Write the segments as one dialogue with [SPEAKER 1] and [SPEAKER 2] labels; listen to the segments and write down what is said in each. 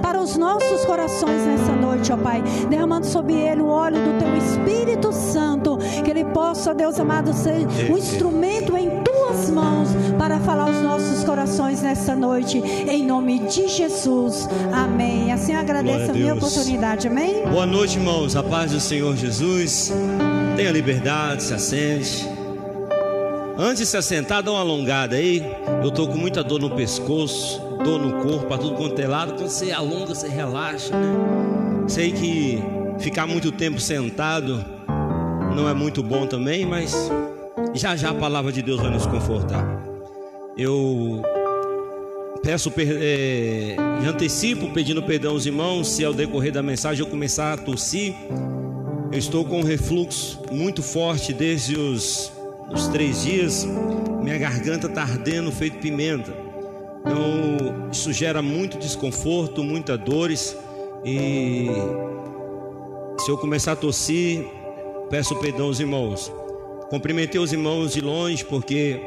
[SPEAKER 1] para os nossos corações nessa noite, ó Pai. Derramando sobre ele o óleo do teu Espírito Santo. Que ele possa, Deus amado, ser um instrumento em tuas mãos para falar aos nossos corações nessa noite. Em nome de Jesus. Amém. Assim agradeço a, a minha oportunidade. Amém.
[SPEAKER 2] Boa noite, irmãos. A paz do Senhor Jesus. Tenha liberdade, se assente. Antes de se assentar, dá uma alongada aí. Eu tô com muita dor no pescoço, dor no corpo, para tudo quanto é lado. Quando você alonga, você relaxa, né? Sei que ficar muito tempo sentado não é muito bom também, mas já já a palavra de Deus vai nos confortar. Eu peço é, antecipo pedindo perdão aos irmãos se ao decorrer da mensagem eu começar a tossir. Eu estou com um refluxo muito forte desde os nos três dias, minha garganta está ardendo feito pimenta. Então, isso gera muito desconforto, muitas dores. E se eu começar a tossir, peço perdão aos irmãos. Cumprimentei os irmãos de longe porque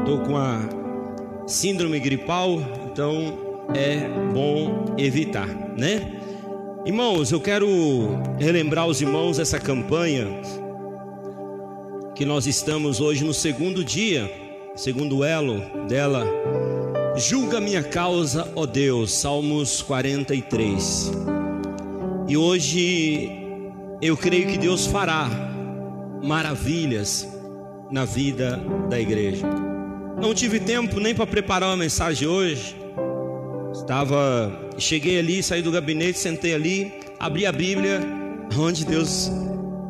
[SPEAKER 2] estou com a síndrome gripal, então é bom evitar, né? Irmãos, eu quero relembrar os irmãos essa campanha que nós estamos hoje no segundo dia, segundo elo dela. Julga minha causa, ó Deus, Salmos 43. E hoje eu creio que Deus fará maravilhas na vida da igreja. Não tive tempo nem para preparar uma mensagem hoje. Estava, cheguei ali, saí do gabinete, sentei ali, abri a Bíblia, onde Deus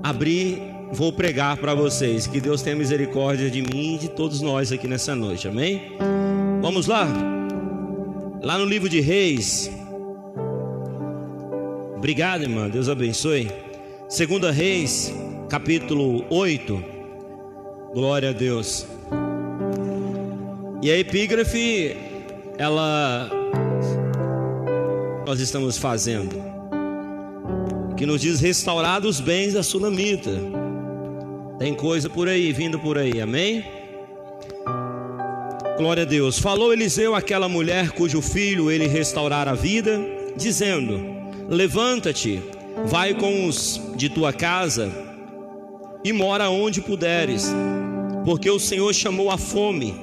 [SPEAKER 2] abri vou pregar para vocês. Que Deus tenha misericórdia de mim e de todos nós aqui nessa noite, amém? Vamos lá? Lá no livro de Reis. Obrigado, irmã. Deus abençoe. Segunda Reis, capítulo 8. Glória a Deus. E a epígrafe, ela nós estamos fazendo, que nos diz restaurar os bens da sunamita. Tem coisa por aí, vindo por aí, amém? Glória a Deus. Falou Eliseu àquela mulher cujo filho ele restaurara a vida, dizendo: Levanta-te, vai com os de tua casa e mora onde puderes, porque o Senhor chamou a fome,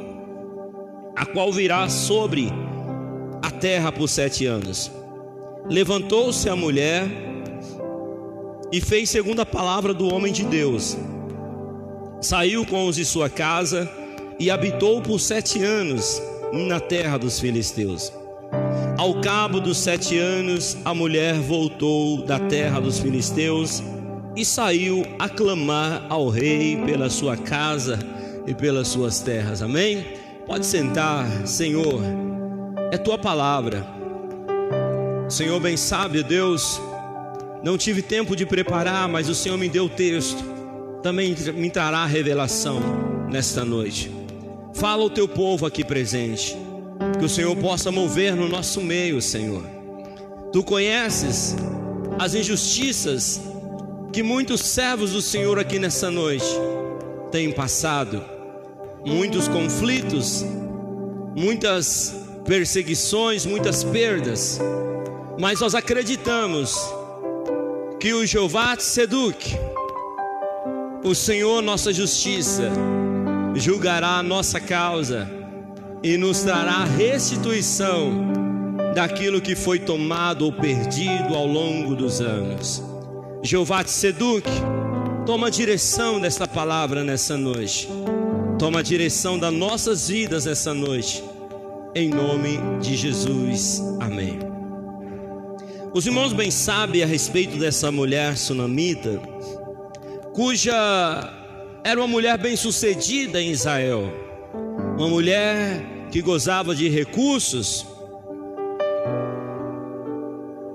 [SPEAKER 2] a qual virá sobre a terra por sete anos. Levantou-se a mulher e fez segundo a palavra do homem de Deus saiu com os de sua casa e habitou por sete anos na terra dos filisteus. Ao cabo dos sete anos, a mulher voltou da terra dos filisteus e saiu a clamar ao rei pela sua casa e pelas suas terras. Amém? Pode sentar, Senhor. É tua palavra. Senhor, bem sabe, Deus, não tive tempo de preparar, mas o Senhor me deu o texto também me trará revelação nesta noite. Fala o teu povo aqui presente, que o Senhor possa mover no nosso meio, Senhor. Tu conheces as injustiças que muitos servos do Senhor aqui nessa noite têm passado, muitos conflitos, muitas perseguições, muitas perdas, mas nós acreditamos que o Jeová te seduque o Senhor, nossa justiça, julgará a nossa causa e nos trará restituição daquilo que foi tomado ou perdido ao longo dos anos. Jeová te seduque, toma a direção desta palavra nessa noite, toma a direção das nossas vidas nessa noite, em nome de Jesus, amém. Os irmãos bem sabem a respeito dessa mulher sunamita cuja era uma mulher bem-sucedida em Israel, uma mulher que gozava de recursos,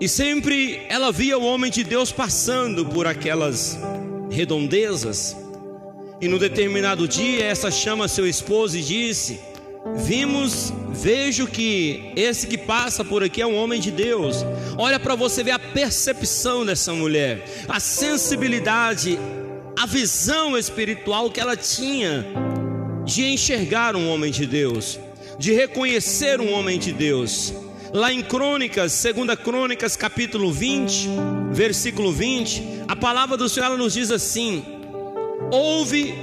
[SPEAKER 2] e sempre ela via o homem de Deus passando por aquelas redondezas. E no determinado dia, essa chama seu esposo e disse: Vimos, vejo que esse que passa por aqui é um homem de Deus. Olha para você ver a percepção dessa mulher, a sensibilidade, a visão espiritual que ela tinha de enxergar um homem de Deus, de reconhecer um homem de Deus. Lá em Crônicas, 2 Crônicas, capítulo 20, versículo 20, a palavra do Senhor nos diz assim: Ouve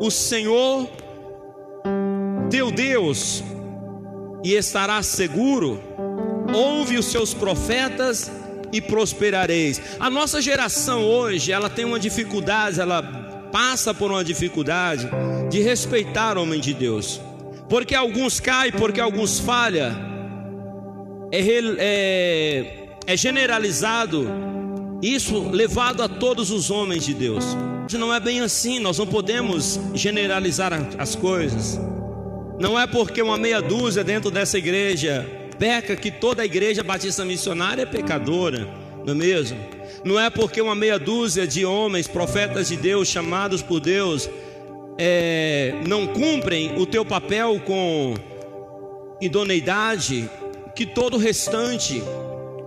[SPEAKER 2] o Senhor teu Deus e estarás seguro. Ouve os seus profetas e prosperareis. A nossa geração hoje, ela tem uma dificuldade, ela passa por uma dificuldade de respeitar o homem de Deus. Porque alguns caem, porque alguns falham é, é, é generalizado, isso levado a todos os homens de Deus. Não é bem assim, nós não podemos generalizar as coisas. Não é porque uma meia dúzia dentro dessa igreja peca que toda a igreja batista missionária é pecadora, não é mesmo? Não é porque uma meia dúzia de homens, profetas de Deus, chamados por Deus, é, não cumprem o teu papel com idoneidade, que todo o restante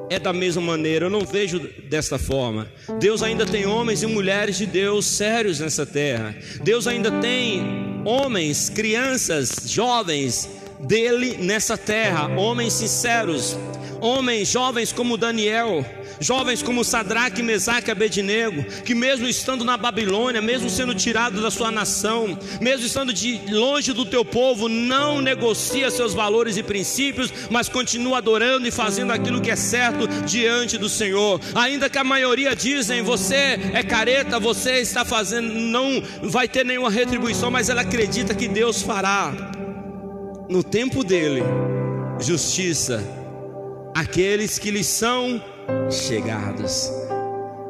[SPEAKER 2] é da mesma maneira. Eu não vejo desta forma. Deus ainda tem homens e mulheres de Deus sérios nessa terra. Deus ainda tem homens, crianças, jovens dele nessa terra, homens sinceros, homens jovens como Daniel jovens como Sadraque, Mesaque e Abednego, que mesmo estando na Babilônia, mesmo sendo tirado da sua nação, mesmo estando de longe do teu povo, não negocia seus valores e princípios, mas continua adorando e fazendo aquilo que é certo diante do Senhor. Ainda que a maioria dizem, você é careta, você está fazendo, não vai ter nenhuma retribuição, mas ela acredita que Deus fará no tempo dele justiça aqueles que lhe são chegados.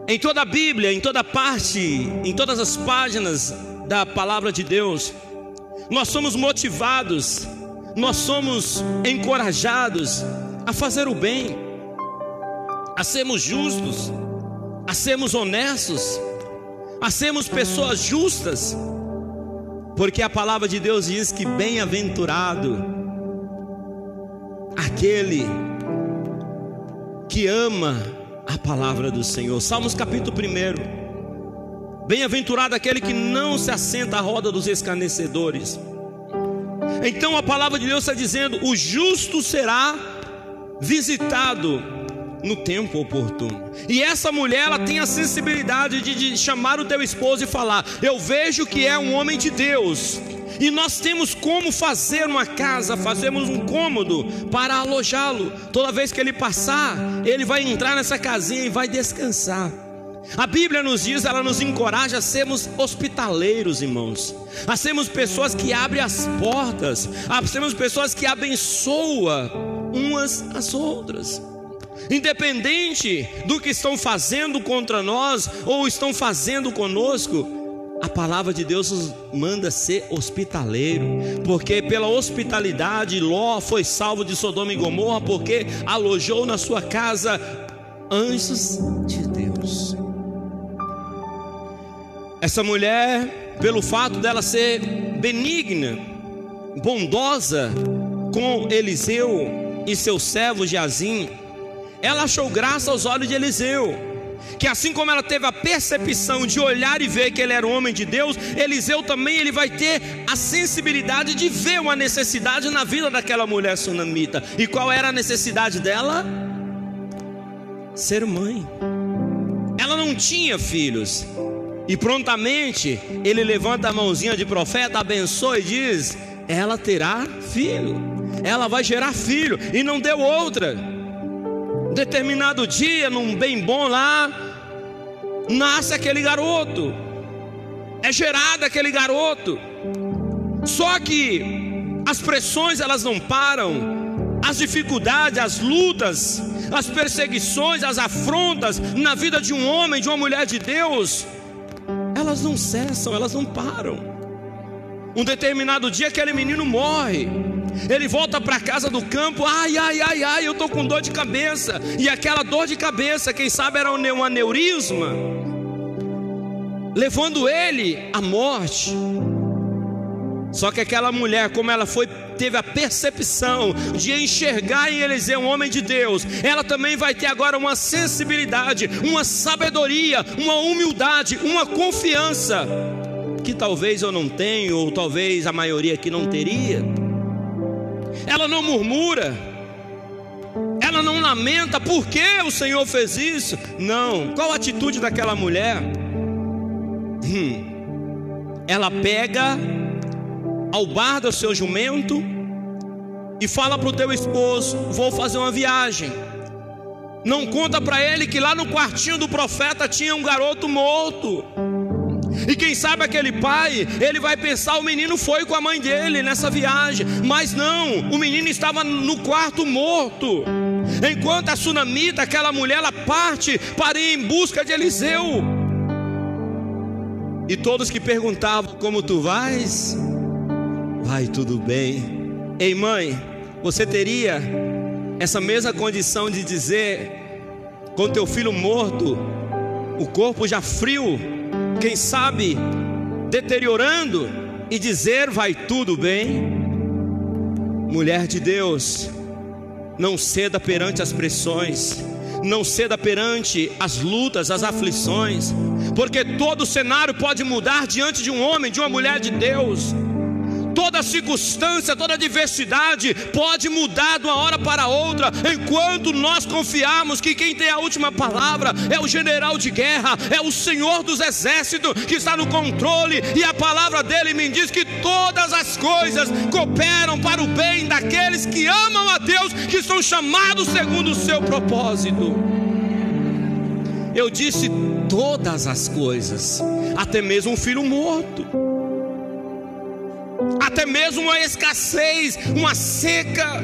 [SPEAKER 2] Em toda a Bíblia, em toda parte, em todas as páginas da palavra de Deus, nós somos motivados, nós somos encorajados a fazer o bem, a sermos justos, a sermos honestos, a sermos pessoas justas, porque a palavra de Deus diz que bem-aventurado aquele que ama a palavra do Senhor. Salmos capítulo 1. Bem-aventurado aquele que não se assenta à roda dos escarnecedores. Então a palavra de Deus está dizendo: o justo será visitado no tempo oportuno. E essa mulher, ela tem a sensibilidade de, de chamar o teu esposo e falar: Eu vejo que é um homem de Deus e nós temos como fazer uma casa, fazemos um cômodo para alojá-lo. Toda vez que ele passar, ele vai entrar nessa casinha e vai descansar. A Bíblia nos diz, ela nos encoraja a sermos hospitaleiros, irmãos, a sermos pessoas que abrem as portas, a sermos pessoas que abençoam umas às outras. Independente do que estão fazendo contra nós ou estão fazendo conosco, a palavra de Deus nos manda ser hospitaleiro, porque pela hospitalidade Ló foi salvo de Sodoma e Gomorra, porque alojou na sua casa anjos de Deus. Essa mulher, pelo fato dela ser benigna, bondosa com Eliseu e seu servo Jazim, ela achou graça aos olhos de Eliseu que assim como ela teve a percepção de olhar e ver que ele era um homem de Deus, Eliseu também ele vai ter a sensibilidade de ver uma necessidade na vida daquela mulher sunamita. E qual era a necessidade dela? Ser mãe. Ela não tinha filhos. E prontamente ele levanta a mãozinha de profeta, abençoa e diz: Ela terá filho, ela vai gerar filho, e não deu outra determinado dia, num bem bom lá, nasce aquele garoto, é gerado aquele garoto. Só que as pressões elas não param, as dificuldades, as lutas, as perseguições, as afrontas na vida de um homem, de uma mulher de Deus, elas não cessam, elas não param. Um determinado dia aquele menino morre. Ele volta para casa do campo, ai, ai, ai, ai, eu estou com dor de cabeça. E aquela dor de cabeça, quem sabe era um aneurisma, levando ele à morte. Só que aquela mulher, como ela foi, teve a percepção de enxergar em Eliseu um homem de Deus, ela também vai ter agora uma sensibilidade, uma sabedoria, uma humildade, uma confiança que talvez eu não tenho, ou talvez a maioria aqui não teria. Ela não murmura, ela não lamenta por que o Senhor fez isso. Não, qual a atitude daquela mulher? Hum. Ela pega ao bar do seu jumento e fala para o teu esposo: Vou fazer uma viagem. Não conta para ele que lá no quartinho do profeta tinha um garoto morto. E quem sabe aquele pai, ele vai pensar: o menino foi com a mãe dele nessa viagem, mas não, o menino estava no quarto morto. Enquanto a sunamita, aquela mulher, ela parte para ir em busca de Eliseu. E todos que perguntavam: Como tu vais? Vai tudo bem. Ei, mãe, você teria essa mesma condição de dizer, com teu filho morto, o corpo já frio, quem sabe deteriorando, e dizer: Vai tudo bem? Mulher de Deus, não ceda perante as pressões, não ceda perante as lutas, as aflições, porque todo cenário pode mudar diante de um homem, de uma mulher de Deus toda circunstância, toda diversidade pode mudar de uma hora para outra, enquanto nós confiarmos que quem tem a última palavra é o general de guerra, é o Senhor dos exércitos que está no controle, e a palavra dele me diz que todas as coisas cooperam para o bem daqueles que amam a Deus, que são chamados segundo o seu propósito. Eu disse todas as coisas, até mesmo um filho morto até mesmo uma escassez, uma seca.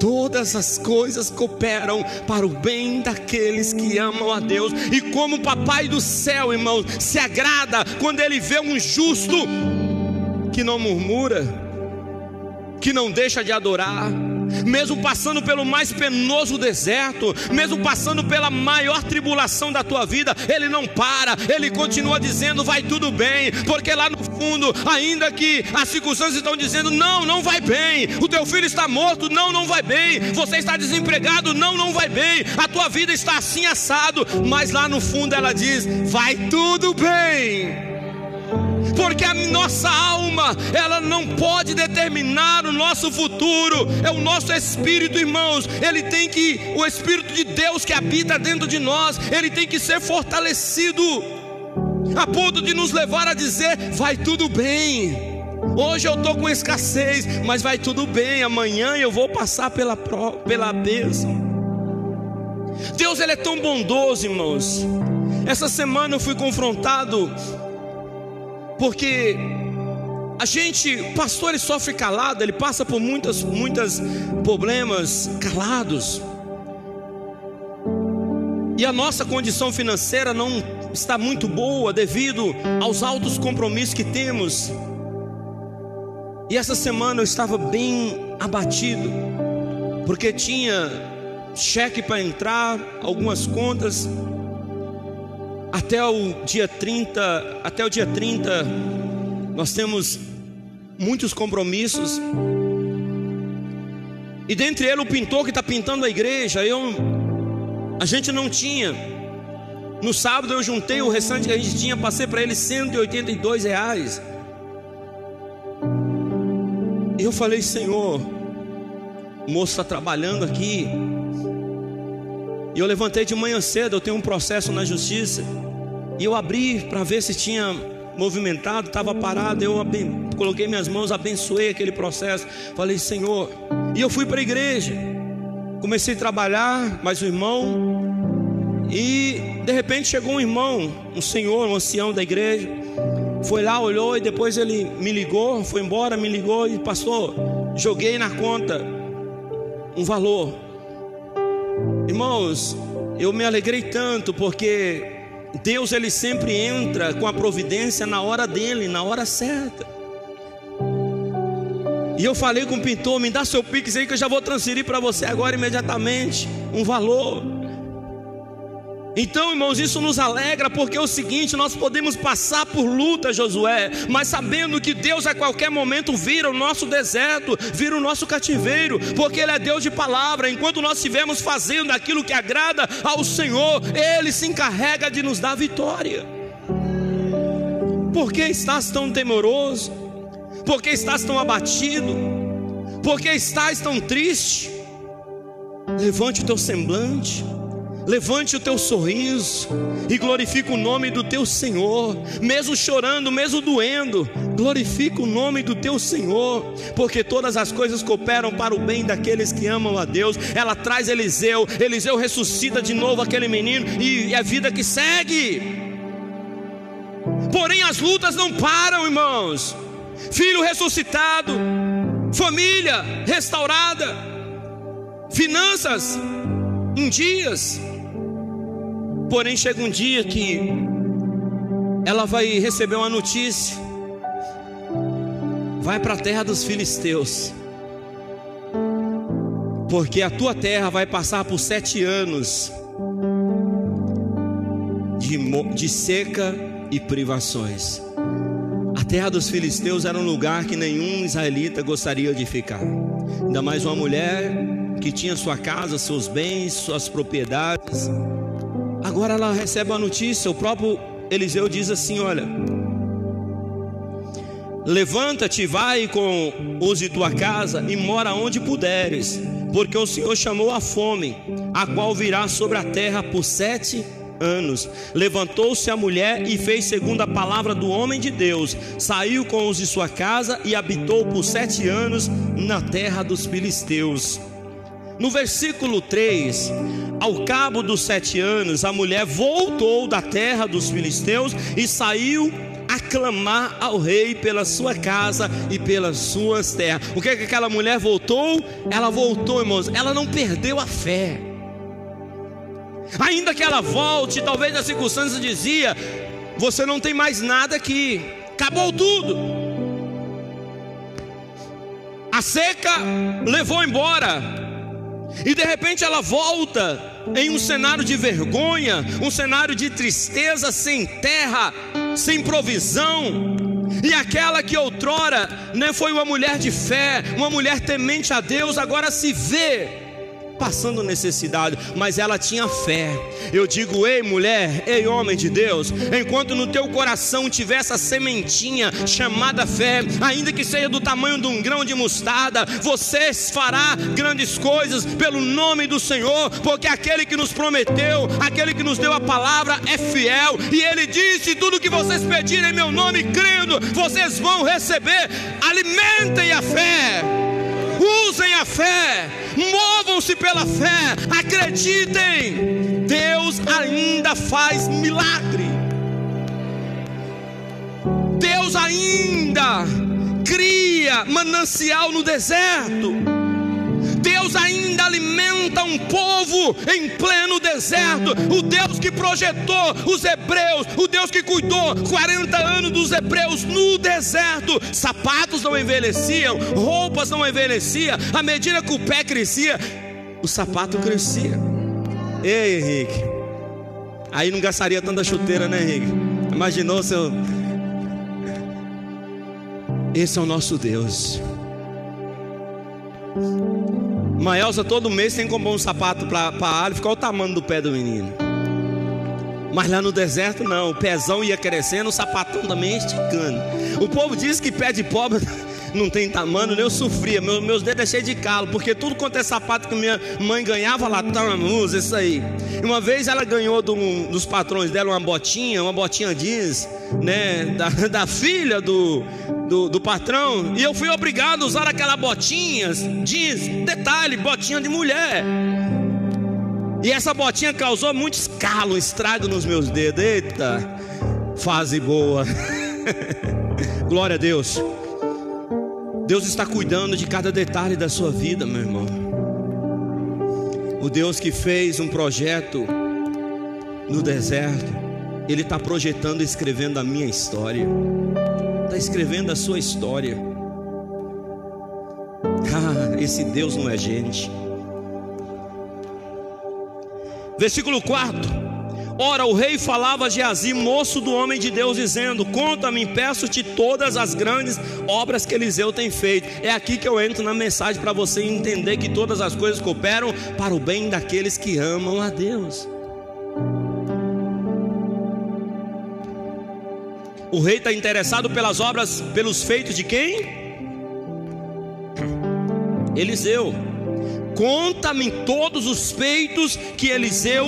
[SPEAKER 2] Todas as coisas cooperam para o bem daqueles que amam a Deus. E como o Papai do céu, irmãos, se agrada quando ele vê um justo que não murmura, que não deixa de adorar mesmo passando pelo mais penoso deserto, mesmo passando pela maior tribulação da tua vida, Ele não para, Ele continua dizendo: vai tudo bem, porque lá no fundo, ainda que as circunstâncias estão dizendo: não, não vai bem, o teu filho está morto, não, não vai bem, você está desempregado, não, não vai bem, a tua vida está assim assado, mas lá no fundo ela diz: vai tudo bem porque a nossa alma, ela não pode determinar o nosso futuro, é o nosso espírito, irmãos. Ele tem que, o espírito de Deus que habita dentro de nós, ele tem que ser fortalecido, a ponto de nos levar a dizer: vai tudo bem. Hoje eu estou com escassez, mas vai tudo bem. Amanhã eu vou passar pela, pela bênção. Deus ele é tão bondoso, irmãos. Essa semana eu fui confrontado porque a gente, o pastor ele sofre calado, ele passa por muitas, muitas problemas calados. E a nossa condição financeira não está muito boa devido aos altos compromissos que temos. E essa semana eu estava bem abatido, porque tinha cheque para entrar, algumas contas, até o dia 30, até o dia 30, nós temos muitos compromissos. E dentre eles o pintor que está pintando a igreja, eu a gente não tinha. No sábado eu juntei o restante que a gente tinha, passei para ele 182 reais. E eu falei, Senhor, o moço está trabalhando aqui. E eu levantei de manhã cedo, eu tenho um processo na justiça. E eu abri para ver se tinha movimentado, estava parado. Eu coloquei minhas mãos, abençoei aquele processo. Falei, Senhor. E eu fui para a igreja. Comecei a trabalhar, mais um irmão. E de repente chegou um irmão, um senhor, um ancião da igreja. Foi lá, olhou e depois ele me ligou, foi embora, me ligou e pastor, joguei na conta um valor. Irmãos, eu me alegrei tanto porque Deus ele sempre entra com a providência na hora dele, na hora certa. E eu falei com o pintor, me dá seu pix aí que eu já vou transferir para você agora imediatamente um valor. Então, irmãos, isso nos alegra porque é o seguinte: nós podemos passar por luta, Josué, mas sabendo que Deus a qualquer momento vira o nosso deserto, vira o nosso cativeiro, porque Ele é Deus de palavra. Enquanto nós estivermos fazendo aquilo que agrada ao Senhor, Ele se encarrega de nos dar vitória. Por que estás tão temoroso? Por que estás tão abatido? Por que estás tão triste? levante o teu semblante. Levante o teu sorriso e glorifica o nome do teu Senhor, mesmo chorando, mesmo doendo, glorifica o nome do teu Senhor, porque todas as coisas cooperam para o bem daqueles que amam a Deus. Ela traz Eliseu, Eliseu ressuscita de novo aquele menino e é vida que segue. Porém, as lutas não param, irmãos. Filho ressuscitado, família restaurada, finanças em dias. Porém, chega um dia que ela vai receber uma notícia. Vai para a terra dos filisteus. Porque a tua terra vai passar por sete anos de, de seca e privações. A terra dos filisteus era um lugar que nenhum israelita gostaria de ficar. Ainda mais uma mulher que tinha sua casa, seus bens, suas propriedades Agora ela recebe a notícia, o próprio Eliseu diz assim: Olha, levanta-te, vai com os de tua casa e mora onde puderes, porque o Senhor chamou a fome, a qual virá sobre a terra por sete anos. Levantou-se a mulher e fez segundo a palavra do homem de Deus, saiu com os de sua casa e habitou por sete anos na terra dos filisteus. No versículo 3, ao cabo dos sete anos, a mulher voltou da terra dos filisteus e saiu a clamar ao rei pela sua casa e pelas suas terras. O que é que aquela mulher voltou? Ela voltou, irmãos, ela não perdeu a fé. Ainda que ela volte, talvez a circunstância dizia: você não tem mais nada aqui, acabou tudo. A seca levou embora, e de repente ela volta em um cenário de vergonha, um cenário de tristeza, sem terra, sem provisão. E aquela que outrora né, foi uma mulher de fé, uma mulher temente a Deus, agora se vê passando necessidade, mas ela tinha fé. Eu digo, ei mulher, ei homem de Deus, enquanto no teu coração tiver essa sementinha chamada fé, ainda que seja do tamanho de um grão de mostarda, você fará grandes coisas pelo nome do Senhor, porque aquele que nos prometeu, aquele que nos deu a palavra é fiel, e ele disse: tudo que vocês pedirem em meu nome, crendo, vocês vão receber. Alimentem a fé usem a fé, movam-se pela fé, acreditem, Deus ainda faz milagre. Deus ainda cria manancial no deserto. Deus ainda alimenta um povo em pleno deserto. O Deus que projetou os hebreus, o Deus que cuidou 40 anos dos hebreus no deserto. Sapatos não envelheciam, roupas não envelheciam. À medida que o pé crescia, o sapato crescia. Ei, Henrique. Aí não gastaria tanta chuteira, né, Henrique? Imaginou seu. Esse é o nosso Deus. Maelza todo mês tem que comprar um sapato para a Ali, ficar o tamanho do pé do menino. Mas lá no deserto não, o pezão ia crescendo, o sapatão também ia esticando. O povo diz que pé de pobre não tem tamanho, eu sofria, meus, meus dedos é de calo, porque tudo quanto é sapato que minha mãe ganhava lá, toma, usa isso aí. Uma vez ela ganhou do, dos patrões dela uma botinha, uma botinha jeans, né, da, da filha do, do, do, patrão, e eu fui obrigado a usar aquela botinha jeans, detalhe, botinha de mulher. E essa botinha causou muito escalo, estrago nos meus dedos. Eita, fase boa. Glória a Deus. Deus está cuidando de cada detalhe da sua vida, meu irmão. O Deus que fez um projeto no deserto, Ele está projetando e escrevendo a minha história, escrevendo a sua história. Ah, esse Deus não é gente. Versículo 4. Ora, o rei falava a Geazi, moço do homem de Deus, dizendo: Conta-me, peço-te todas as grandes obras que Eliseu tem feito. É aqui que eu entro na mensagem para você entender que todas as coisas cooperam para o bem daqueles que amam a Deus. O rei está interessado pelas obras, pelos feitos de quem? Eliseu. Conta-me todos os feitos que Eliseu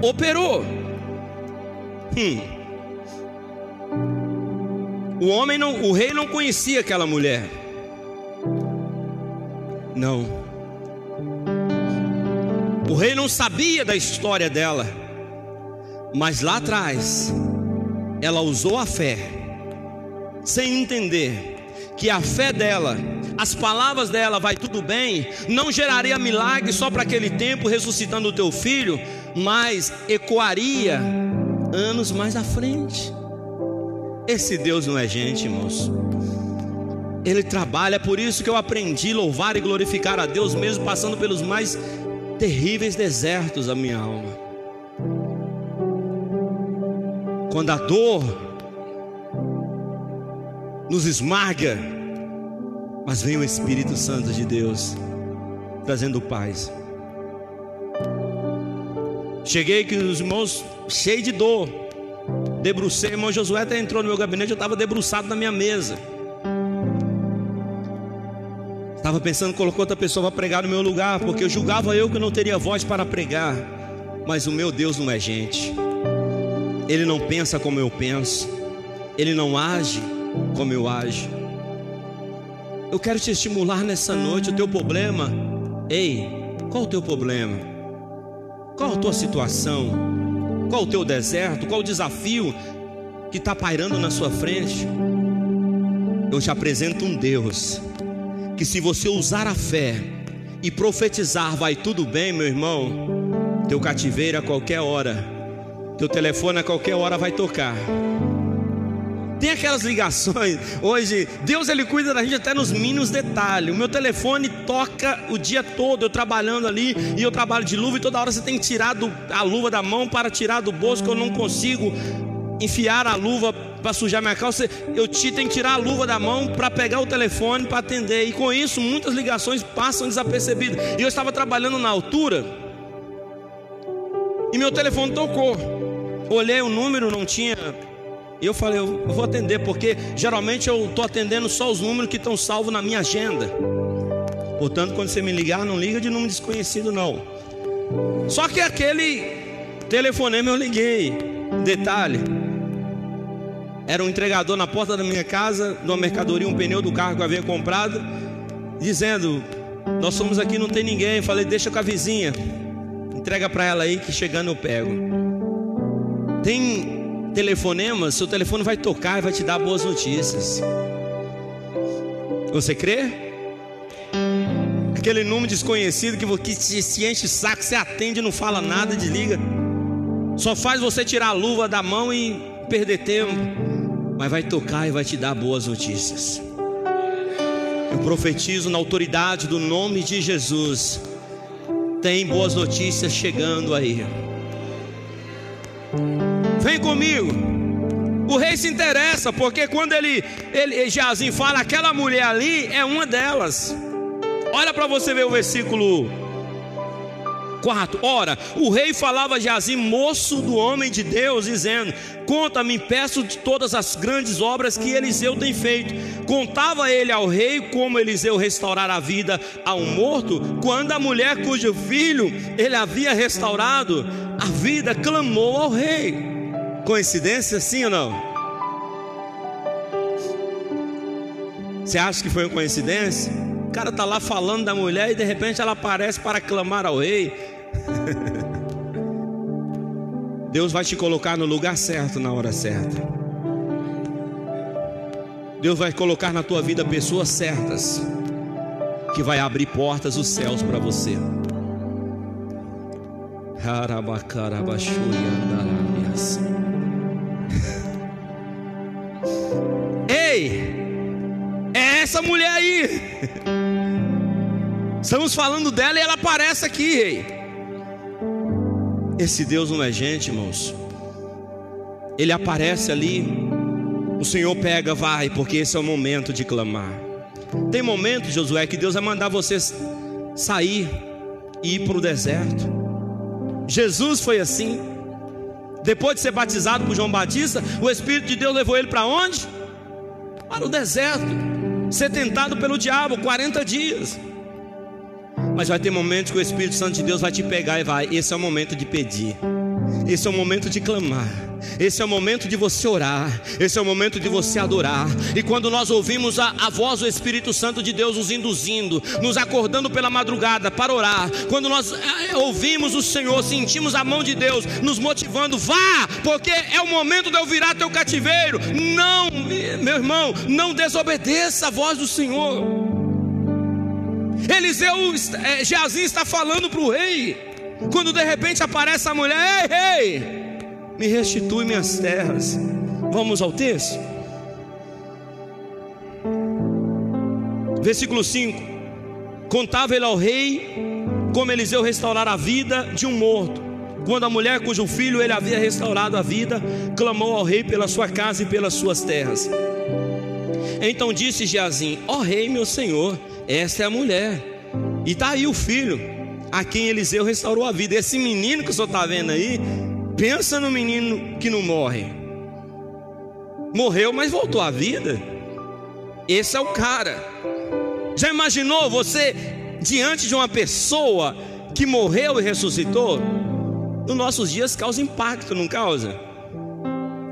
[SPEAKER 2] operou. Hum. O homem não, o rei não conhecia aquela mulher. Não. O rei não sabia da história dela. Mas lá atrás, ela usou a fé, sem entender que a fé dela, as palavras dela, vai tudo bem, não geraria milagre só para aquele tempo, ressuscitando o teu filho, mas ecoaria anos mais à frente. Esse Deus não é gente, irmãos. Ele trabalha, por isso que eu aprendi a louvar e glorificar a Deus, mesmo passando pelos mais terríveis desertos da minha alma. Quando a dor nos esmaga, mas vem o Espírito Santo de Deus trazendo paz. Cheguei que os irmãos cheios de dor, debrucei, irmão Josué até entrou no meu gabinete, eu estava debruçado na minha mesa. Estava pensando, colocou outra pessoa para pregar no meu lugar, porque eu julgava eu que não teria voz para pregar. Mas o meu Deus não é gente. Ele não pensa como eu penso. Ele não age como eu ajo. Eu quero te estimular nessa noite. O teu problema, ei, qual o teu problema? Qual a tua situação? Qual o teu deserto? Qual o desafio que está pairando na sua frente? Eu te apresento um Deus que, se você usar a fé e profetizar, vai tudo bem, meu irmão. Teu cativeiro a qualquer hora, teu telefone a qualquer hora vai tocar. Tem aquelas ligações. Hoje, Deus ele cuida da gente até nos mínimos detalhes. O meu telefone toca o dia todo, eu trabalhando ali, e eu trabalho de luva, e toda hora você tem que tirar do, a luva da mão para tirar do bolso, que eu não consigo enfiar a luva para sujar minha calça. Eu te, tenho que tirar a luva da mão para pegar o telefone para atender. E com isso, muitas ligações passam desapercebidas. E eu estava trabalhando na altura, e meu telefone tocou. Olhei o número, não tinha e eu falei, eu vou atender, porque geralmente eu estou atendendo só os números que estão salvos na minha agenda. Portanto, quando você me ligar, não liga de número desconhecido, não. Só que aquele telefonema eu liguei. Detalhe: era um entregador na porta da minha casa, de uma mercadoria, um pneu do carro que eu havia comprado, dizendo: Nós somos aqui, não tem ninguém. falei: Deixa com a vizinha, entrega para ela aí que chegando eu pego. Tem telefonema, seu telefone vai tocar e vai te dar boas notícias. Você crê? Aquele número desconhecido que se enche o saco, você atende, não fala nada, desliga. Só faz você tirar a luva da mão e perder tempo. Mas vai tocar e vai te dar boas notícias. Eu profetizo na autoridade do nome de Jesus. Tem boas notícias chegando aí. Vem comigo. O rei se interessa, porque quando ele, ele Jazim fala, aquela mulher ali é uma delas. Olha para você ver o versículo 4. Ora, o rei falava a Jazim, moço do homem de Deus, dizendo: Conta-me, peço de todas as grandes obras que Eliseu tem feito. Contava ele ao rei como Eliseu restaurar a vida a um morto, quando a mulher cujo filho ele havia restaurado a vida clamou ao rei. Coincidência, sim ou não? Você acha que foi uma coincidência? O cara está lá falando da mulher e de repente ela aparece para clamar ao rei. Deus vai te colocar no lugar certo na hora certa. Deus vai colocar na tua vida pessoas certas que vai abrir portas dos céus para você. Essa mulher aí. Estamos falando dela e ela aparece aqui, rei. Esse Deus não é gente, irmãos. Ele aparece ali. O Senhor pega, vai, porque esse é o momento de clamar. Tem momento, Josué, que Deus vai mandar você sair e ir para o deserto. Jesus foi assim. Depois de ser batizado por João Batista, o Espírito de Deus levou ele para onde? Para o deserto, ser tentado pelo diabo 40 dias. Mas vai ter momentos que o Espírito Santo de Deus vai te pegar e vai. Esse é o momento de pedir. Esse é o momento de clamar. Esse é o momento de você orar. Esse é o momento de você adorar. E quando nós ouvimos a, a, voz do Espírito Santo de Deus nos induzindo, nos acordando pela madrugada para orar, quando nós é, ouvimos o Senhor, sentimos a mão de Deus nos motivando, vá, porque é o momento de eu virar teu cativeiro. Não, meu irmão, não desobedeça a voz do Senhor. Eliseu, é, Geazim está falando para o rei. Quando de repente aparece a mulher, ei, ei, me restitui minhas terras. Vamos ao texto. Versículo 5: Contava ele ao rei como Eliseu restaurar a vida de um morto. Quando a mulher cujo filho ele havia restaurado a vida, clamou ao rei pela sua casa e pelas suas terras. Então disse Geazim: Ó oh, rei, meu senhor, esta é a mulher, e está aí o filho, a quem Eliseu restaurou a vida. Esse menino que o senhor está vendo aí, pensa no menino que não morre, morreu, mas voltou à vida. Esse é o cara. Já imaginou você diante de uma pessoa que morreu e ressuscitou? Nos nossos dias causa impacto, não causa?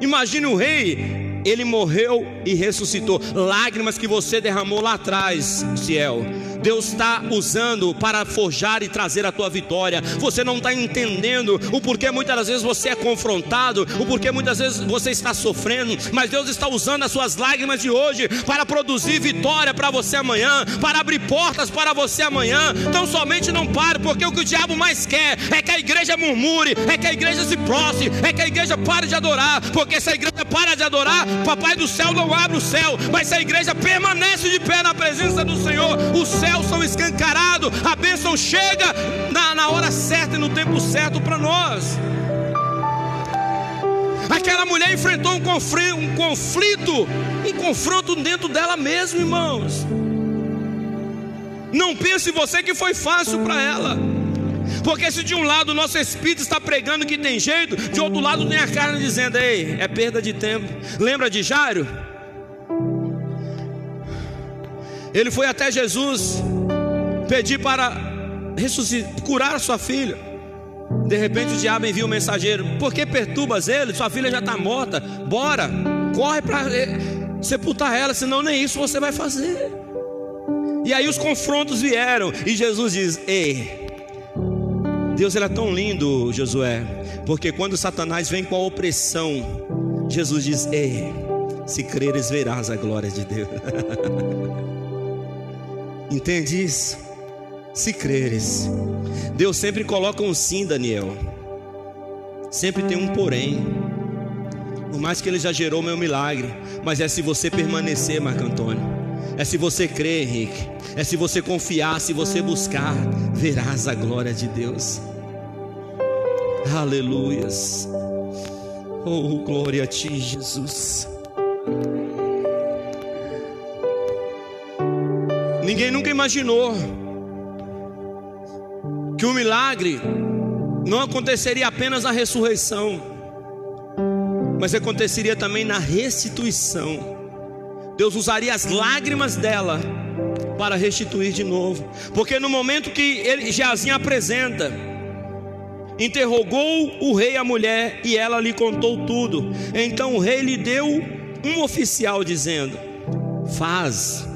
[SPEAKER 2] Imagine o rei ele morreu e ressuscitou. Lágrimas que você derramou lá atrás, Ciel. Deus está usando para forjar e trazer a tua vitória. Você não está entendendo o porquê muitas das vezes você é confrontado, o porquê muitas vezes você está sofrendo, mas Deus está usando as suas lágrimas de hoje para produzir vitória para você amanhã, para abrir portas para você amanhã. Então somente não pare, porque o que o diabo mais quer é que a igreja murmure, é que a igreja se prostre, é que a igreja pare de adorar, porque se a igreja para de adorar, Papai do céu não abre o céu, mas se a igreja permanece de pé na presença do Senhor, os céus são escancarados, a bênção chega na, na hora certa e no tempo certo para nós. Aquela mulher enfrentou um conflito, um conflito, um confronto dentro dela mesma, irmãos. Não pense você que foi fácil para ela. Porque se de um lado o nosso espírito está pregando que tem jeito, de outro lado tem a carne dizendo: "Ei, é perda de tempo". Lembra de Jairo? Ele foi até Jesus pedir para curar sua filha. De repente o diabo envia um mensageiro: Por que perturbas ele? Sua filha já está morta. Bora, corre para sepultar ela, senão nem isso você vai fazer. E aí os confrontos vieram, e Jesus diz: Ei, Deus era tão lindo, Josué, porque quando Satanás vem com a opressão, Jesus diz: Ei, se creres, verás a glória de Deus. Entende isso? Se creres, Deus sempre coloca um sim, Daniel. Sempre tem um porém. Por mais que ele já gerou meu milagre, mas é se você permanecer, Marco Antônio. É se você crer, Henrique. É se você confiar, se você buscar, verás a glória de Deus. Aleluias. Oh, glória a ti, Jesus. Ninguém nunca imaginou que o milagre não aconteceria apenas na ressurreição, mas aconteceria também na restituição. Deus usaria as lágrimas dela para restituir de novo, porque no momento que ele Jazinho apresenta, interrogou o rei a mulher e ela lhe contou tudo. Então o rei lhe deu um oficial dizendo: Faz,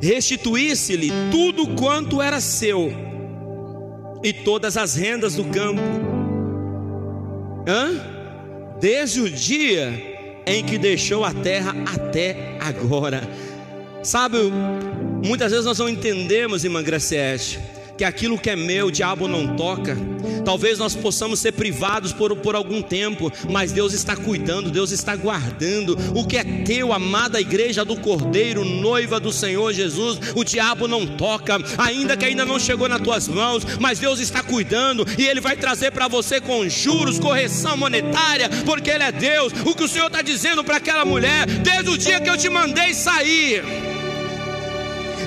[SPEAKER 2] restituísse-lhe tudo quanto era seu e todas as rendas do campo. Hã? Desde o dia em que deixou a terra até agora. Sabe, muitas vezes nós não entendemos, irmã Graciete, que aquilo que é meu, o diabo não toca. Talvez nós possamos ser privados por, por algum tempo, mas Deus está cuidando, Deus está guardando. O que é teu, amada igreja do Cordeiro, noiva do Senhor Jesus, o diabo não toca, ainda que ainda não chegou nas tuas mãos, mas Deus está cuidando e Ele vai trazer para você com juros, correção monetária, porque Ele é Deus. O que o Senhor está dizendo para aquela mulher, desde o dia que eu te mandei sair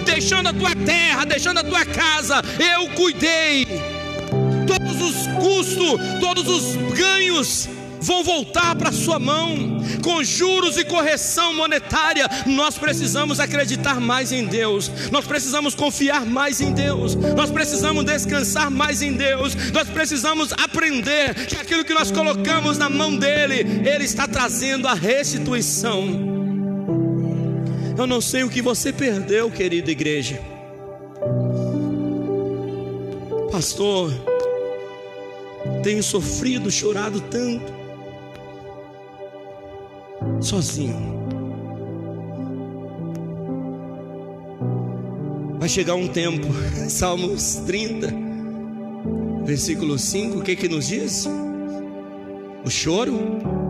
[SPEAKER 2] deixando a tua terra, deixando a tua casa, eu cuidei. Todos os custos, todos os ganhos vão voltar para sua mão, com juros e correção monetária. Nós precisamos acreditar mais em Deus, nós precisamos confiar mais em Deus, nós precisamos descansar mais em Deus, nós precisamos aprender que aquilo que nós colocamos na mão dEle, Ele está trazendo a restituição. Eu não sei o que você perdeu, querida igreja. Pastor, tenho sofrido, chorado tanto sozinho. Vai chegar um tempo, Salmos 30, versículo 5, o que que nos diz? O choro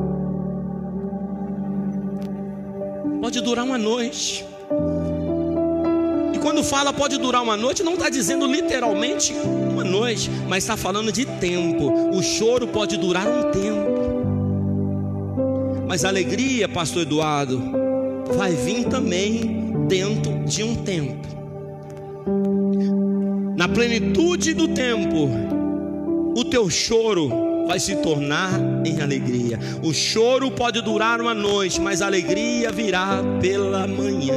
[SPEAKER 2] pode durar uma noite. E quando fala pode durar uma noite, não está dizendo literalmente uma noite, mas está falando de tempo. O choro pode durar um tempo. Mas a alegria, pastor Eduardo, vai vir também dentro de um tempo. Na plenitude do tempo, o teu choro vai se tornar em alegria. O choro pode durar uma noite, mas a alegria virá pela manhã.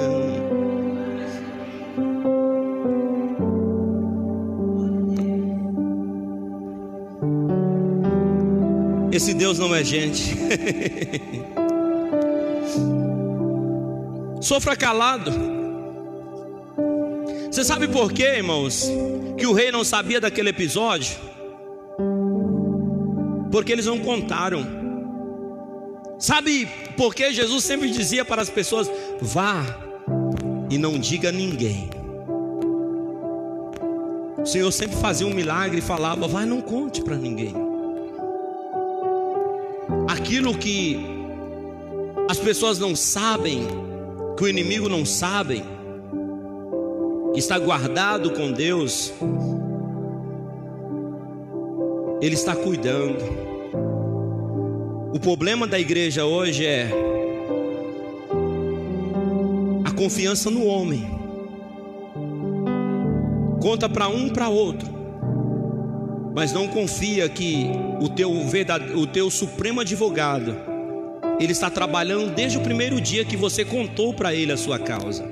[SPEAKER 2] Esse Deus não é gente. Sofra calado. Você sabe por quê, irmãos? Que o rei não sabia daquele episódio? Porque eles não contaram. Sabe por que Jesus sempre dizia para as pessoas: vá e não diga a ninguém. O Senhor sempre fazia um milagre e falava: vai, não conte para ninguém aquilo que as pessoas não sabem, que o inimigo não sabe, está guardado com Deus, Ele está cuidando. O problema da igreja hoje é a confiança no homem. Conta para um para outro mas não confia que o teu, o teu supremo advogado, ele está trabalhando desde o primeiro dia que você contou para ele a sua causa.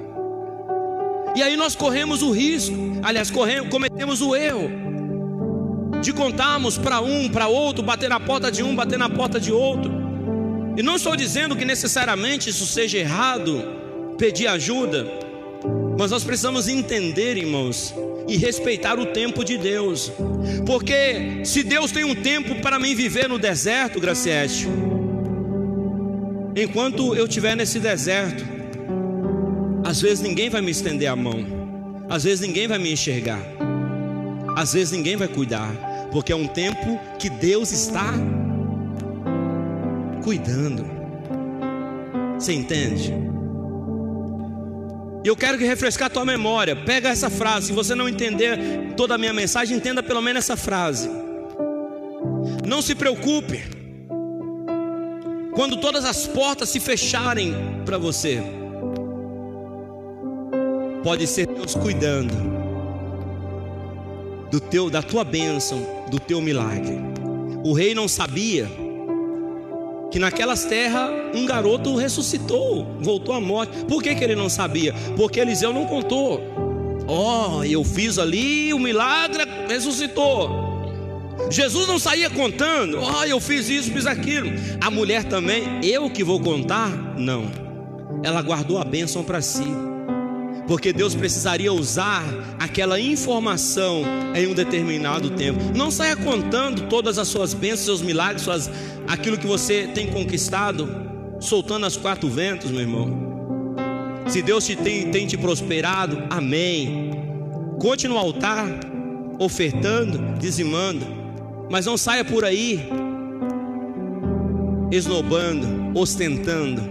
[SPEAKER 2] E aí nós corremos o risco, aliás, corremos, cometemos o erro de contarmos para um, para outro, bater na porta de um, bater na porta de outro. E não estou dizendo que necessariamente isso seja errado, pedir ajuda, mas nós precisamos entender, irmãos, e respeitar o tempo de Deus. Porque se Deus tem um tempo para mim viver no deserto, Graciete, enquanto eu estiver nesse deserto, às vezes ninguém vai me estender a mão, às vezes ninguém vai me enxergar, às vezes ninguém vai cuidar, porque é um tempo que Deus está cuidando. Você entende? E eu quero que refrescar a tua memória. Pega essa frase. Se você não entender toda a minha mensagem, entenda pelo menos essa frase. Não se preocupe. Quando todas as portas se fecharem para você, pode ser Deus cuidando do teu, da tua bênção, do teu milagre. O rei não sabia que naquelas terras um garoto ressuscitou, voltou à morte. Por que, que ele não sabia? Porque Eliseu não contou. Ó, oh, eu fiz ali o milagre, ressuscitou. Jesus não saía contando, ó, oh, eu fiz isso, fiz aquilo. A mulher também, eu que vou contar? Não. Ela guardou a bênção para si porque Deus precisaria usar aquela informação em um determinado tempo. Não saia contando todas as suas bênçãos, seus milagres, suas, aquilo que você tem conquistado, soltando as quatro ventos, meu irmão. Se Deus te tem, tem te prosperado, amém. Conte no altar, ofertando, dizimando, mas não saia por aí esnobando, ostentando.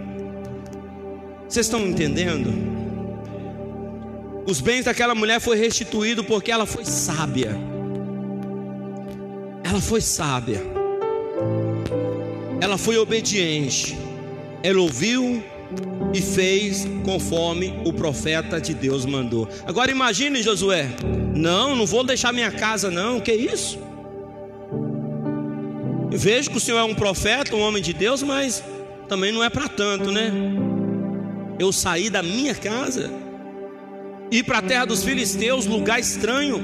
[SPEAKER 2] Vocês estão entendendo? Os bens daquela mulher foi restituído porque ela foi sábia. Ela foi sábia. Ela foi obediente. Ela ouviu e fez conforme o profeta de Deus mandou. Agora imagine Josué: Não, não vou deixar minha casa, não. Que isso? Eu vejo que o Senhor é um profeta, um homem de Deus, mas também não é para tanto, né? Eu saí da minha casa, ir para a terra dos filisteus, lugar estranho.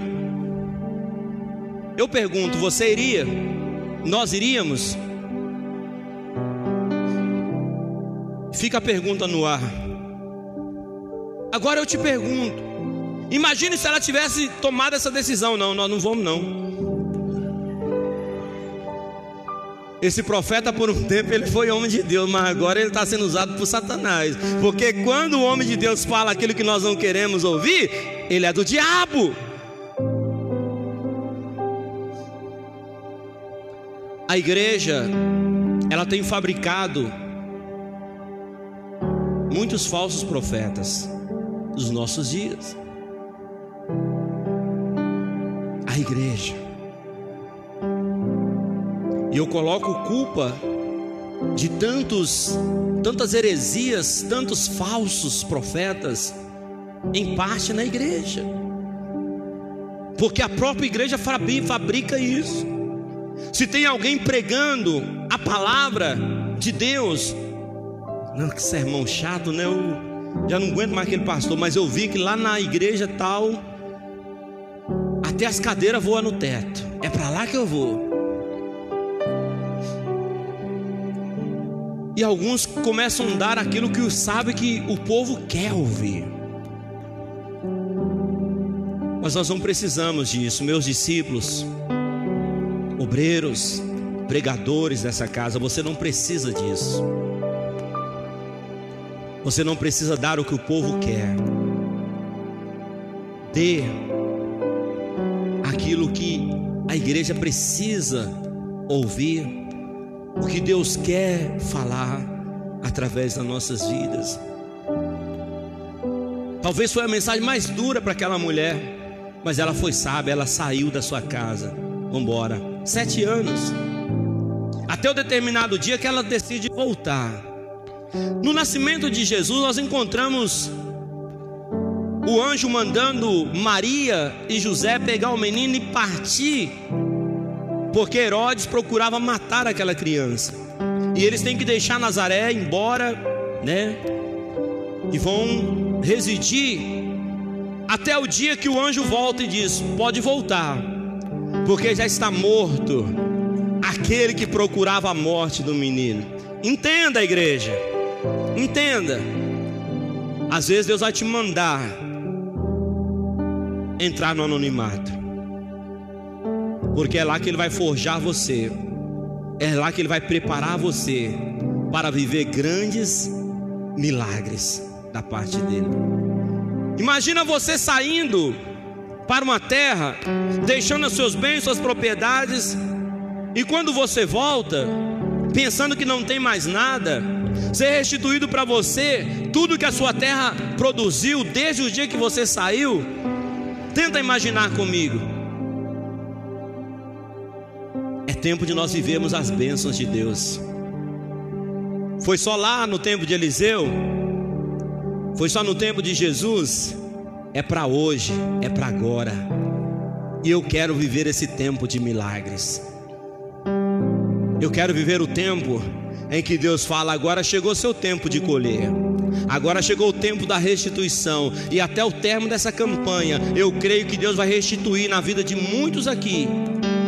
[SPEAKER 2] Eu pergunto, você iria? Nós iríamos? Fica a pergunta no ar. Agora eu te pergunto: imagine se ela tivesse tomado essa decisão. Não, nós não vamos, não. Esse profeta, por um tempo, ele foi homem de Deus, mas agora ele está sendo usado por Satanás. Porque quando o homem de Deus fala aquilo que nós não queremos ouvir, ele é do diabo. A igreja, ela tem fabricado muitos falsos profetas dos nossos dias. A igreja. E eu coloco culpa de tantos tantas heresias, tantos falsos profetas em parte na igreja. Porque a própria igreja fabrica isso. Se tem alguém pregando a palavra de Deus, não que sermão chato, né? Eu já não aguento mais aquele pastor, mas eu vi que lá na igreja tal até as cadeiras voam no teto. É para lá que eu vou. E alguns começam a dar aquilo que sabe que o povo quer ouvir. Mas nós não precisamos disso, meus discípulos, obreiros, pregadores dessa casa, você não precisa disso. Você não precisa dar o que o povo quer. Dê aquilo que a igreja precisa ouvir o que Deus quer falar através das nossas vidas. Talvez foi a mensagem mais dura para aquela mulher, mas ela foi sábia, ela saiu da sua casa. Embora. Sete anos. Até o determinado dia que ela decide voltar. No nascimento de Jesus, nós encontramos o anjo mandando Maria e José pegar o menino e partir porque Herodes procurava matar aquela criança. E eles têm que deixar Nazaré embora, né? E vão residir até o dia que o anjo volta e diz: Pode voltar, porque já está morto aquele que procurava a morte do menino. Entenda, igreja, entenda. Às vezes Deus vai te mandar entrar no anonimato porque é lá que Ele vai forjar você, é lá que Ele vai preparar você para viver grandes milagres da parte dele. Imagina você saindo para uma terra, deixando os seus bens, suas propriedades, e quando você volta, pensando que não tem mais nada, ser restituído para você tudo que a sua terra produziu desde o dia que você saiu. Tenta imaginar comigo. Tempo de nós vivermos as bênçãos de Deus. Foi só lá no tempo de Eliseu? Foi só no tempo de Jesus? É para hoje, é para agora. E eu quero viver esse tempo de milagres. Eu quero viver o tempo em que Deus fala: agora chegou seu tempo de colher. Agora chegou o tempo da restituição, e até o término dessa campanha, eu creio que Deus vai restituir na vida de muitos aqui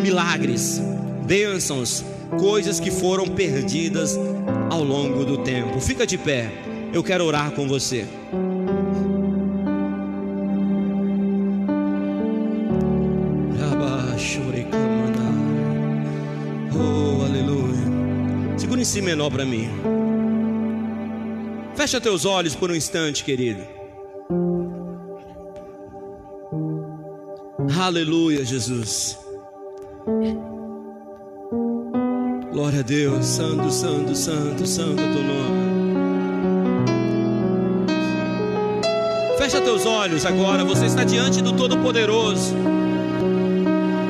[SPEAKER 2] milagres, bênçãos, coisas que foram perdidas ao longo do tempo. Fica de pé, eu quero orar com você. Oh, aleluia. Segura em si menor para mim. Fecha teus olhos por um instante, querido. Aleluia, Jesus. Glória a Deus, santo, santo, santo, santo é teu nome. Fecha teus olhos agora, você está diante do Todo-Poderoso,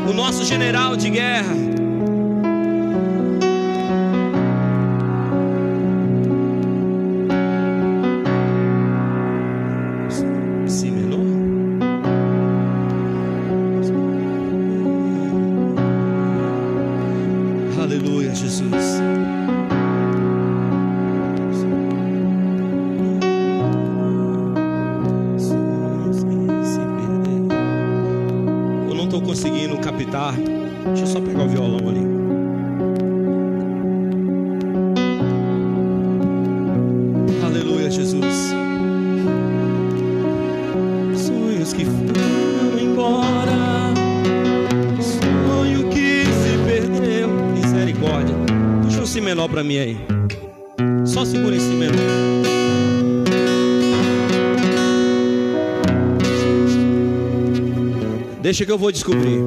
[SPEAKER 2] o nosso general de guerra. para mim aí. Só segura esse mesmo. Deixa que eu vou descobrir.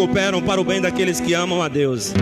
[SPEAKER 2] cooperam para o bem daqueles que amam a Deus.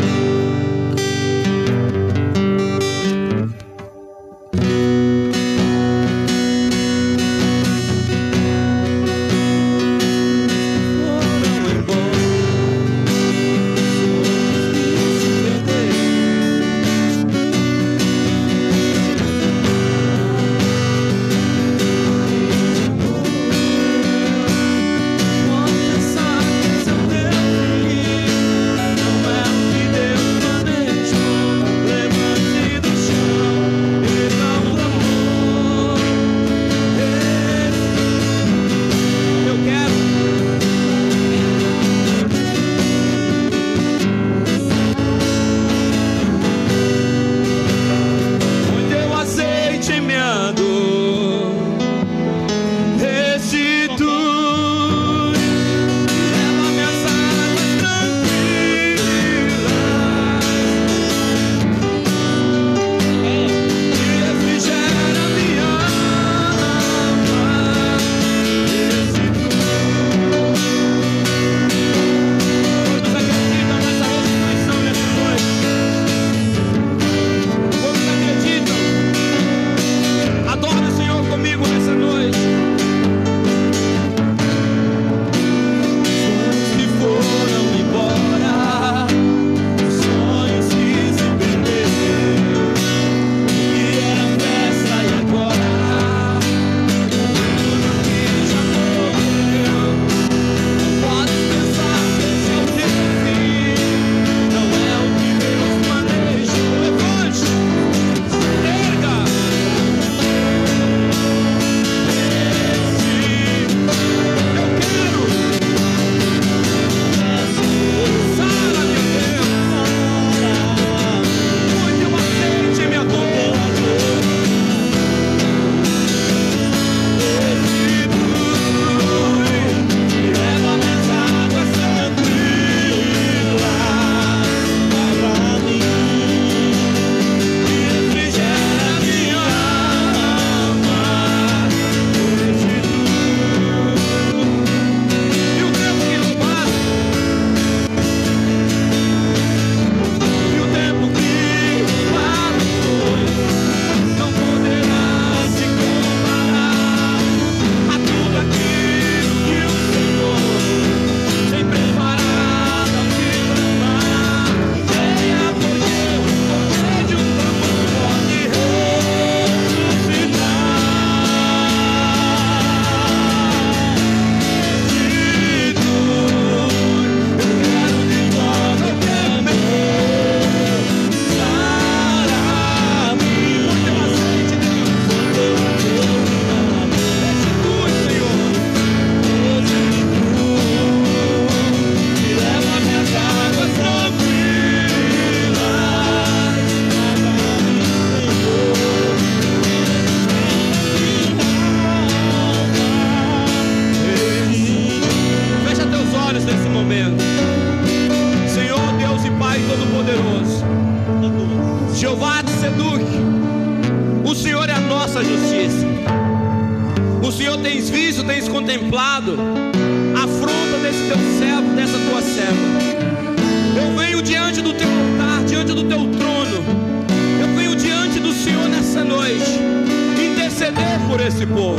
[SPEAKER 2] esse povo.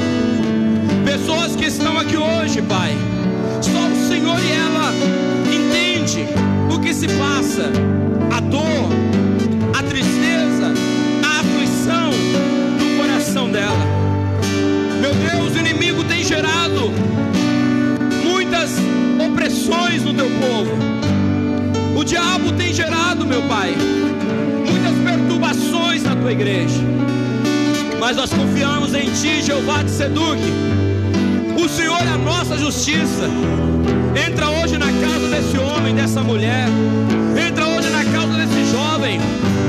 [SPEAKER 2] Pessoas que estão aqui hoje, Pai, só o Senhor e ela entende o que se passa, a dor, a tristeza, a aflição no coração dela. Meu Deus, o inimigo tem gerado muitas opressões no teu povo. O diabo tem gerado, meu Pai, muitas perturbações na tua igreja. Mas nós confiamos em Ti, Jeová de Seduque. O Senhor é a nossa justiça. Entra hoje na casa desse homem, dessa mulher. Entra hoje na casa desse jovem.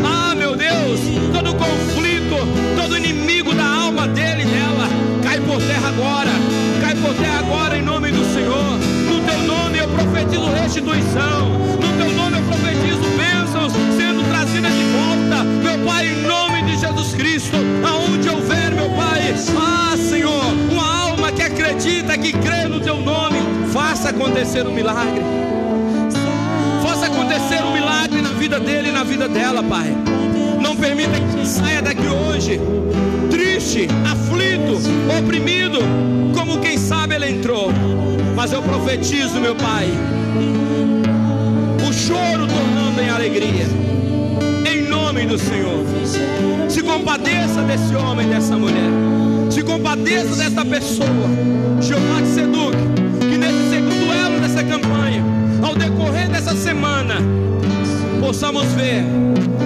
[SPEAKER 2] Ah, meu Deus, todo conflito, todo inimigo da alma dele e dela, cai por terra agora. Cai por terra agora em nome do Senhor. No teu nome eu profetizo restituição. No teu nome eu profetizo bênçãos sendo trazidas de volta. Meu Pai, em nome de Jesus Cristo, acredita, que crê no teu nome, faça acontecer um milagre. Faça acontecer um milagre na vida dele e na vida dela, Pai. Não permita que saia daqui hoje triste, aflito, oprimido, como quem sabe ele entrou. Mas eu profetizo, meu Pai, o choro tornando em alegria. Em nome do Senhor. Se compadeça desse homem, dessa mulher. Se compadeça dessa pessoa. Jeová te seduque. Que nesse segundo elo dessa campanha, ao decorrer dessa semana, possamos ver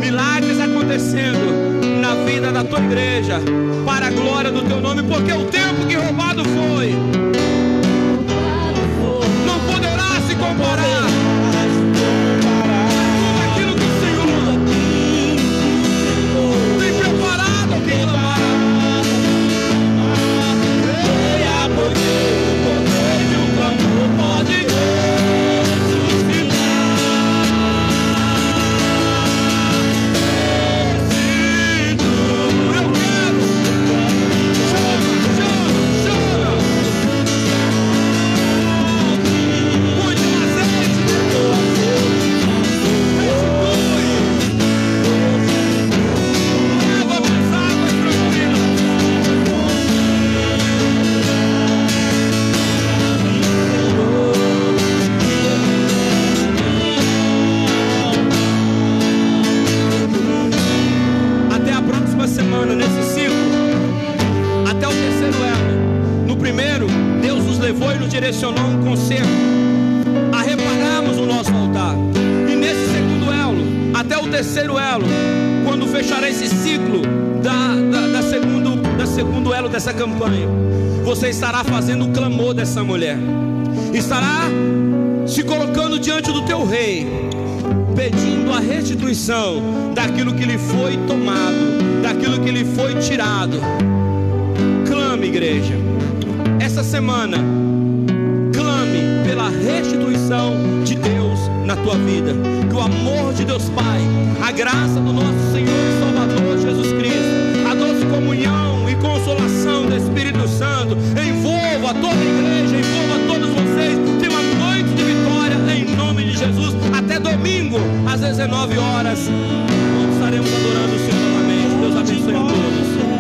[SPEAKER 2] milagres acontecendo na vida da tua igreja, para a glória do teu nome, porque o tempo que roubado foi, não poderá se comparar você estará fazendo o clamor dessa mulher, estará se colocando diante do teu rei, pedindo a restituição daquilo que lhe foi tomado, daquilo que lhe foi tirado. Clame, igreja. Essa semana, clame pela restituição de Deus na tua vida. Que o amor de Deus Pai, a graça do nosso Senhor e Salvador Jesus Cristo, a doce comunhão consolação do Espírito Santo envolva toda a igreja, envolva todos vocês. Tenha uma noite de vitória em nome de Jesus. Até domingo, às 19 horas, estaremos adorando o Senhor novamente. Deus abençoe a todos.